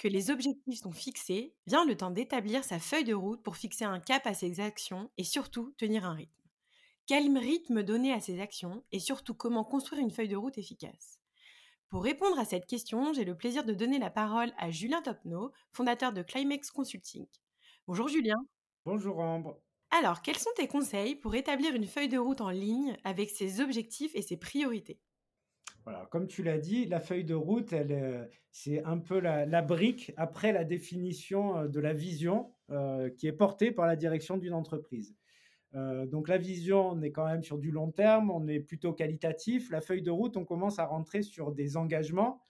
que les objectifs sont fixés, vient le temps d'établir sa feuille de route pour fixer un cap à ses actions et surtout tenir un rythme. Quel rythme donner à ces actions et surtout comment construire une feuille de route efficace? Pour répondre à cette question, j'ai le plaisir de donner la parole à Julien Topno, fondateur de Climax Consulting. Bonjour Julien. Bonjour Ambre. Alors, quels sont tes conseils pour établir une feuille de route en ligne avec ses objectifs et ses priorités? Comme tu l'as dit, la feuille de route, elle, c'est un peu la, brique après la définition euh, de la vision euh, qui est portée par la direction d'une entreprise. Euh, donc la vision, on est quand même sur du long terme, on est plutôt qualitatif. La feuille de route, on commence à rentrer sur des engagements,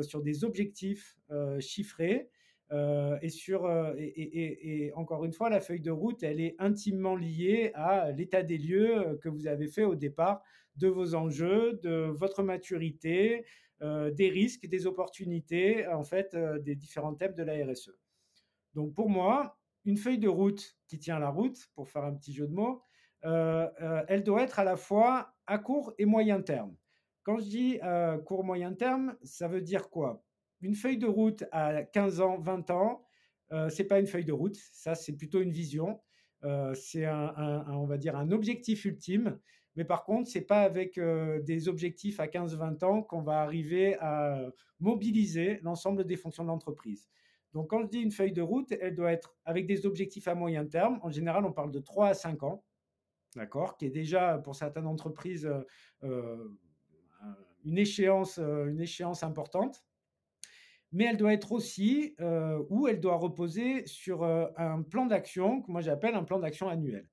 sur des objectifs chiffrés. Et, sur, et, encore une fois, la feuille de route, elle est intimement liée à l'état des lieux que vous avez fait au départ de vos enjeux, de votre maturité, euh, des risques, des opportunités, en fait, euh, des différents thèmes de la RSE. Donc pour moi, une feuille de route qui tient la route, pour faire un petit jeu de mots, euh, elle doit être à la fois à court et moyen terme. Quand je dis court moyen terme, ça veut dire quoi? Une feuille de route à 15 ans, 20 ans, c'est pas une feuille de route, ça c'est plutôt une vision. c'est un, objectif ultime mais par contre, ce n'est pas avec euh, des objectifs à 15-20 ans qu'on va arriver à mobiliser l'ensemble des fonctions de l'entreprise. Donc, quand je dis une feuille de route, elle doit être avec des objectifs à moyen terme. En général, on parle de 3 à 5 ans, d'accord, qui est déjà pour certaines entreprises euh, euh, une échéance importante. Mais elle doit être aussi, ou elle doit reposer sur un plan d'action que moi j'appelle un plan d'action annuel.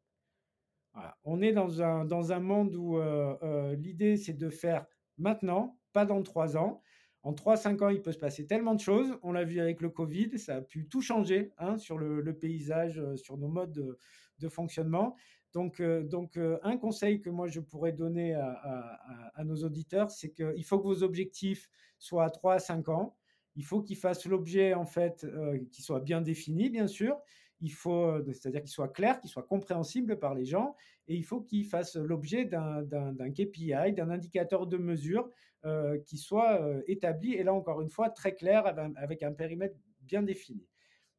On est dans un, dans un monde où euh, euh, l'idée, c'est de faire maintenant, pas dans trois ans. En trois, cinq ans, il peut se passer tellement de choses. On l'a vu avec le Covid, ça a pu tout changer hein, sur le, paysage, euh, sur nos modes de, fonctionnement. Donc, donc un conseil que moi je pourrais donner à, nos auditeurs, c'est qu'il faut que vos objectifs soient à 3 à 5 ans. Il faut qu'ils fassent l'objet, en fait, qu'ils soient bien définis, bien sûr il faut, euh, c'est-à-dire qu'il soit clair, qu'il soit compréhensible par les gens, et il faut qu'il fasse l'objet d'un KPI, d'un indicateur de mesure euh, qui soit euh, établi, et là encore une fois, très clair, avec un périmètre bien défini.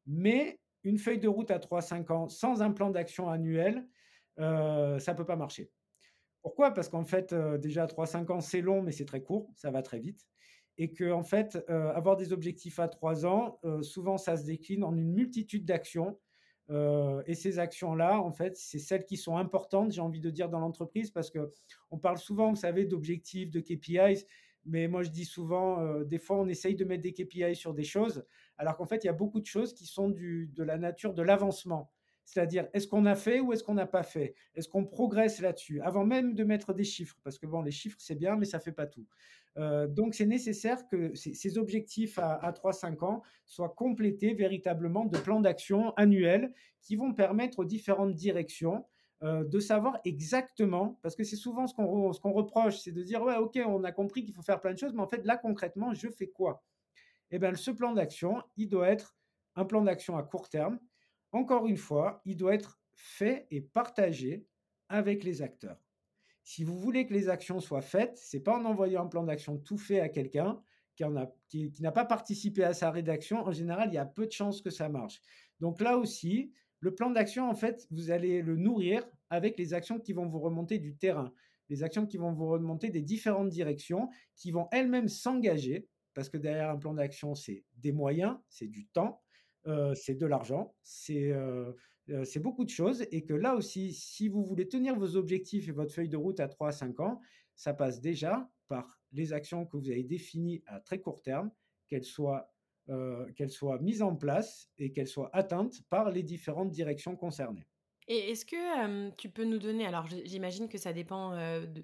Mais une feuille de route à 3-5 ans sans un plan d'action annuel, ça ne peut pas marcher. Pourquoi? Parce qu'en fait, déjà 3-5 ans, c'est long, mais c'est très court, ça va très vite et que en fait, avoir des objectifs à 3 ans, souvent ça se décline en une multitude d'actions euh, et ces actions-là, en fait, c'est celles qui sont importantes, j'ai envie de dire, dans l'entreprise, parce que on parle souvent, vous savez, d'objectifs, de KPIs, mais moi je dis souvent, euh, des fois, on essaye de mettre des KPIs sur des choses, alors qu'en fait, il y a beaucoup de choses qui sont du, de la nature de l'avancement. C'est-à-dire, est-ce qu'on a fait ou est-ce qu'on n'a pas fait? Est-ce qu'on progresse là-dessus? Avant même de mettre des chiffres, parce que bon, les chiffres, c'est bien, mais ça ne fait pas tout. Euh, donc, c'est nécessaire que ces, objectifs à, à 3-5 ans soient complétés véritablement de plans d'action annuels qui vont permettre aux différentes directions euh, de savoir exactement, parce que c'est souvent ce qu'on ce qu'on reproche, c'est de dire, ouais, ok, on a compris qu'il faut faire plein de choses, mais en fait, là, concrètement, je fais quoi? Eh bien, ce plan d'action, il doit être un plan d'action à court terme encore une fois, il doit être fait et partagé avec les acteurs. Si vous voulez que les actions soient faites, c'est pas en envoyant un plan d'action tout fait à quelqu'un qui, n'a pas participé à sa rédaction. En général, il y a peu de chances que ça marche. Donc là aussi, le plan d'action, en fait, vous allez le nourrir avec les actions qui vont vous remonter du terrain, les actions qui vont vous remonter des différentes directions, qui vont elles-mêmes s'engager, parce que derrière un plan d'action, c'est des moyens, c'est du temps, c'est de l'argent, c'est beaucoup de choses et que là aussi, si vous voulez tenir vos objectifs et votre feuille de route à 3 à 5 ans, ça passe déjà par les actions que vous avez définies à très court terme, qu'elles soient, qu'elles soient mises en place et qu'elles soient atteintes par les différentes directions concernées. Et est-ce que tu peux nous donner, alors j'imagine que ça dépend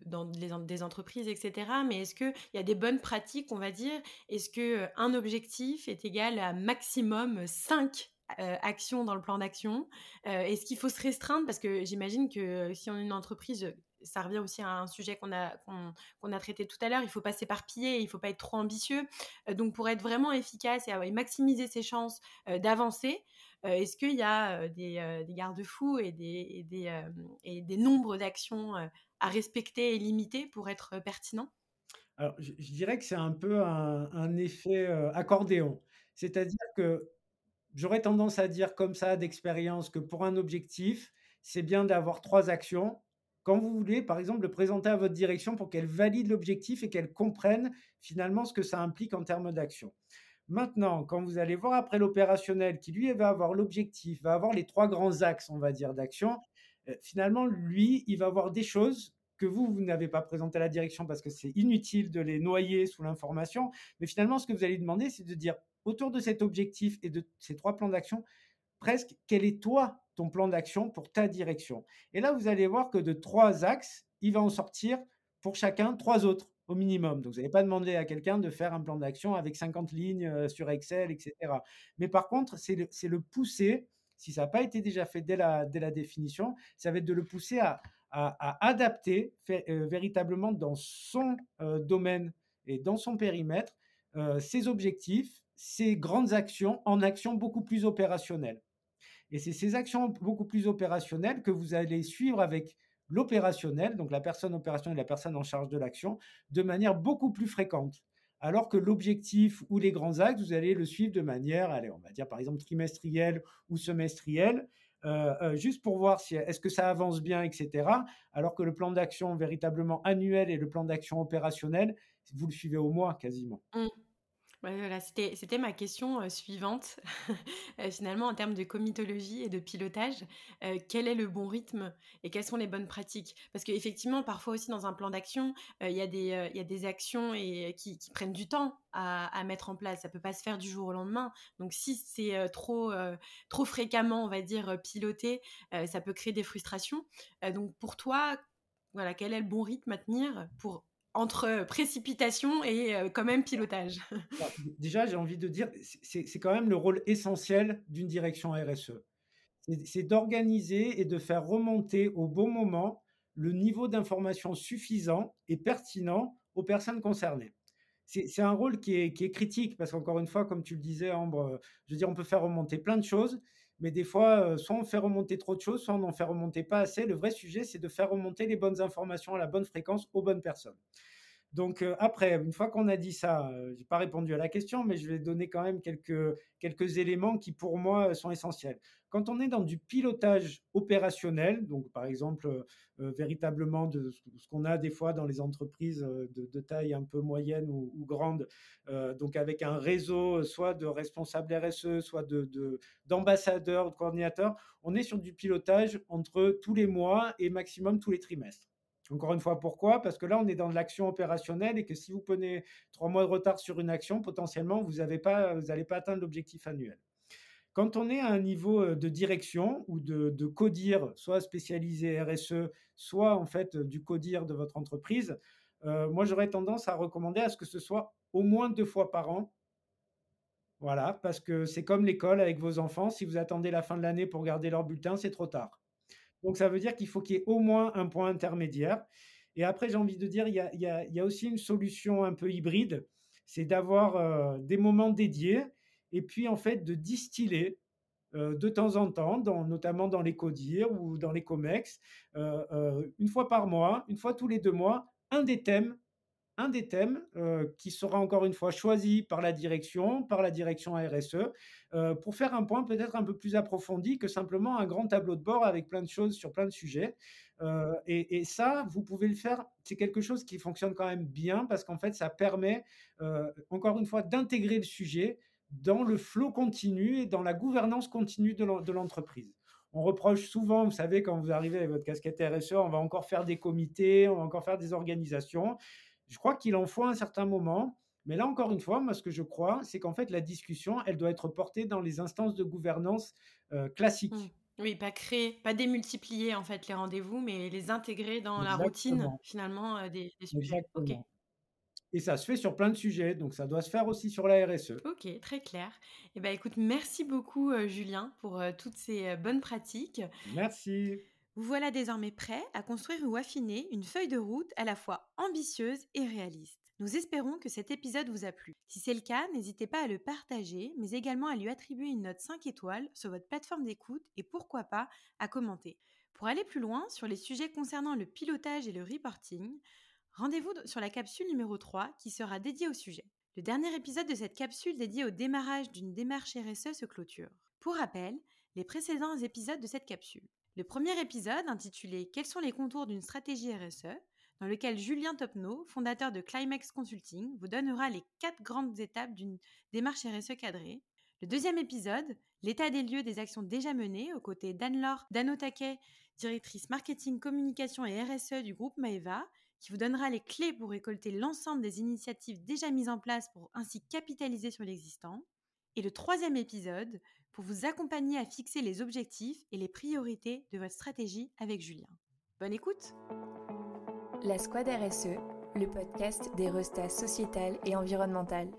des entreprises, etc., mais est-ce qu'il y a des bonnes pratiques, on va dire? Est-ce qu'un objectif est égal à maximum 5 actions dans le plan d'action? Est-ce qu'il faut se restreindre? Parce que j'imagine que si on est une entreprise, ça revient aussi à un sujet qu'on a, qu'on, a traité tout à l'heure, il faut pas s'éparpiller, il faut pas être trop ambitieux. donc pour être vraiment efficace et, maximiser ses chances d'avancer, est-ce qu'il y a des, garde-fous et des, des, des nombres d'actions à respecter et limiter pour être pertinent? Alors, je, dirais que c'est un peu un, effet accordéon. C'est-à-dire que j'aurais tendance à dire comme ça d'expérience que pour un objectif, c'est bien d'avoir trois actions. Quand vous voulez, par exemple, le présenter à votre direction pour qu'elle valide l'objectif et qu'elle comprenne finalement ce que ça implique en termes d'action. Maintenant, quand vous allez voir après l'opérationnel, qui lui va avoir l'objectif, va avoir les trois grands axes, on va dire, d'action, finalement, lui, il va avoir des choses que vous, vous n'avez pas présenté à la direction parce que c'est inutile de les noyer sous l'information. Mais finalement, ce que vous allez demander, c'est de dire autour de cet objectif et de ces trois plans d'action, presque quel est toi ton plan d'action pour ta direction. Et là, vous allez voir que de trois axes, il va en sortir pour chacun trois autres au minimum. Donc, vous n'allez pas demander à quelqu'un de faire un plan d'action avec 50 lignes euh, sur Excel, etc. Mais par contre, c'est le, le, pousser, si ça n'a pas été déjà fait dès la, dès la définition, ça va être de le pousser à, à, adapter euh, véritablement dans son euh, domaine et dans son périmètre ses objectifs, ses grandes actions en actions beaucoup plus opérationnelles. Et c'est ces actions beaucoup plus opérationnelles que vous allez suivre avec l'opérationnel, donc la personne opérationnelle, la personne en charge de l'action, de manière beaucoup plus fréquente. Alors que l'objectif ou les grands axes, vous allez le suivre de manière, allez, on va dire par exemple trimestrielle ou semestrielle, euh, euh, juste pour voir si est-ce que ça avance bien, etc. Alors que le plan d'action véritablement annuel et le plan d'action opérationnel, vous le suivez au mois quasiment. Mmh voilà, c'était ma question suivante. finalement, en termes de comitologie et de pilotage, quel est le bon rythme et quelles sont les bonnes pratiques? Parce qu'effectivement, parfois aussi dans un plan d'action, il y, a des actions et, qui, prennent du temps à, mettre en place. Ça peut pas se faire du jour au lendemain. Donc, si c'est trop, trop fréquemment, on va dire, piloté, ça peut créer des frustrations. donc, pour toi, voilà, quel est le bon rythme à tenir pour entre précipitation et quand même pilotage bah, Déjà, j'ai envie de dire, c'est quand même le rôle essentiel d'une direction RSE. C'est d'organiser et de faire remonter au bon moment le niveau d'information suffisant et pertinent aux personnes concernées. C'est un rôle qui est, qui est critique parce qu'encore une fois, comme tu le disais, Ambre, je veux dire, on peut faire remonter plein de choses, mais des fois, soit on fait remonter trop de choses, soit on n'en fait remonter pas assez. Le vrai sujet, c'est de faire remonter les bonnes informations à la bonne fréquence aux bonnes personnes. Donc après, une fois qu'on a dit ça, je n'ai pas répondu à la question, mais je vais donner quand même quelques, quelques éléments qui pour moi sont essentiels. Quand on est dans du pilotage opérationnel, donc par exemple véritablement de ce qu'on a des fois dans les entreprises de, taille un peu moyenne ou, grande, donc avec un réseau soit de responsables RSE, soit de, d'ambassadeurs, de coordinateurs, on est sur du pilotage entre tous les mois et maximum tous les trimestres. Encore une fois, pourquoi? Parce que là, on est dans de l'action opérationnelle et que si vous prenez trois mois de retard sur une action, potentiellement, vous n'allez pas, atteindre l'objectif annuel. Quand on est à un niveau euh, de direction ou de, de codir, soit spécialisé RSE, soit en fait du codir de votre entreprise, euh, moi j'aurais tendance à recommander à ce que ce soit au moins deux fois par an. Voilà, parce que c'est comme l'école avec vos enfants. Si vous attendez la fin de l'année pour garder leur bulletin, c'est trop tard. Donc, ça veut dire qu'il faut qu'il y ait au moins un point intermédiaire. Et après, j'ai envie de dire, il y a, aussi une solution un peu hybride, c'est d'avoir euh, des moments dédiés et puis en fait de distiller euh, de temps en temps, notamment dans les CODIR ou dans les COMEX, euh, une fois par mois, une fois tous les deux mois, un des thèmes un des thèmes euh, qui sera encore une fois choisi par la direction, par la direction RSE, euh, pour faire un point peut-être un peu plus approfondi que simplement un grand tableau de bord avec plein de choses sur plein de sujets. Euh, et, ça, vous pouvez le faire, c'est quelque chose qui fonctionne quand même bien parce qu'en fait, ça permet, encore une fois, d'intégrer le sujet dans le flot continu et dans la gouvernance continue de l'entreprise. On reproche souvent, vous savez, quand vous arrivez avec votre casquette RSE, on va encore faire des comités, on va encore faire des organisations. Je crois qu'il en faut un certain moment. Mais là, encore une fois, moi, ce que je crois, c'est qu'en fait, la discussion, elle doit être portée dans les instances de gouvernance euh, classiques. Mmh. Oui, pas créer, pas démultiplier en fait les rendez-vous, mais les intégrer dans la routine finalement euh, des, sujets. Et ça se fait sur plein de sujets, donc ça doit se faire aussi sur la RSE. Ok, très clair. Eh ben, écoute, merci beaucoup euh, Julien pour toutes ces bonnes pratiques. Merci. Vous voilà désormais prêt à construire ou affiner une feuille de route à la fois ambitieuse et réaliste. Nous espérons que cet épisode vous a plu. Si c'est le cas, n'hésitez pas à le partager, mais également à lui attribuer une note 5 étoiles sur votre plateforme d'écoute et pourquoi pas à commenter. Pour aller plus loin sur les sujets concernant le pilotage et le reporting, rendez-vous sur la capsule numéro 3 qui sera dédiée au sujet. Le dernier épisode de cette capsule dédiée au démarrage d'une démarche RSE se clôture. Pour rappel, les précédents épisodes de cette capsule. Le premier épisode, intitulé Quels sont les contours d'une stratégie RSE dans lequel Julien Topneau, fondateur de Climax Consulting, vous donnera les quatre grandes étapes d'une démarche RSE cadrée. Le deuxième épisode, l'état des lieux des actions déjà menées, aux côtés d'Anne-Laure Danotake, directrice marketing, communication et RSE du groupe Maeva, qui vous donnera les clés pour récolter l'ensemble des initiatives déjà mises en place pour ainsi capitaliser sur l'existant. Et le troisième épisode, pour vous accompagner à fixer les objectifs et les priorités de votre stratégie avec Julien. Bonne écoute La Squad RSE, le podcast des restats sociétal et environnemental.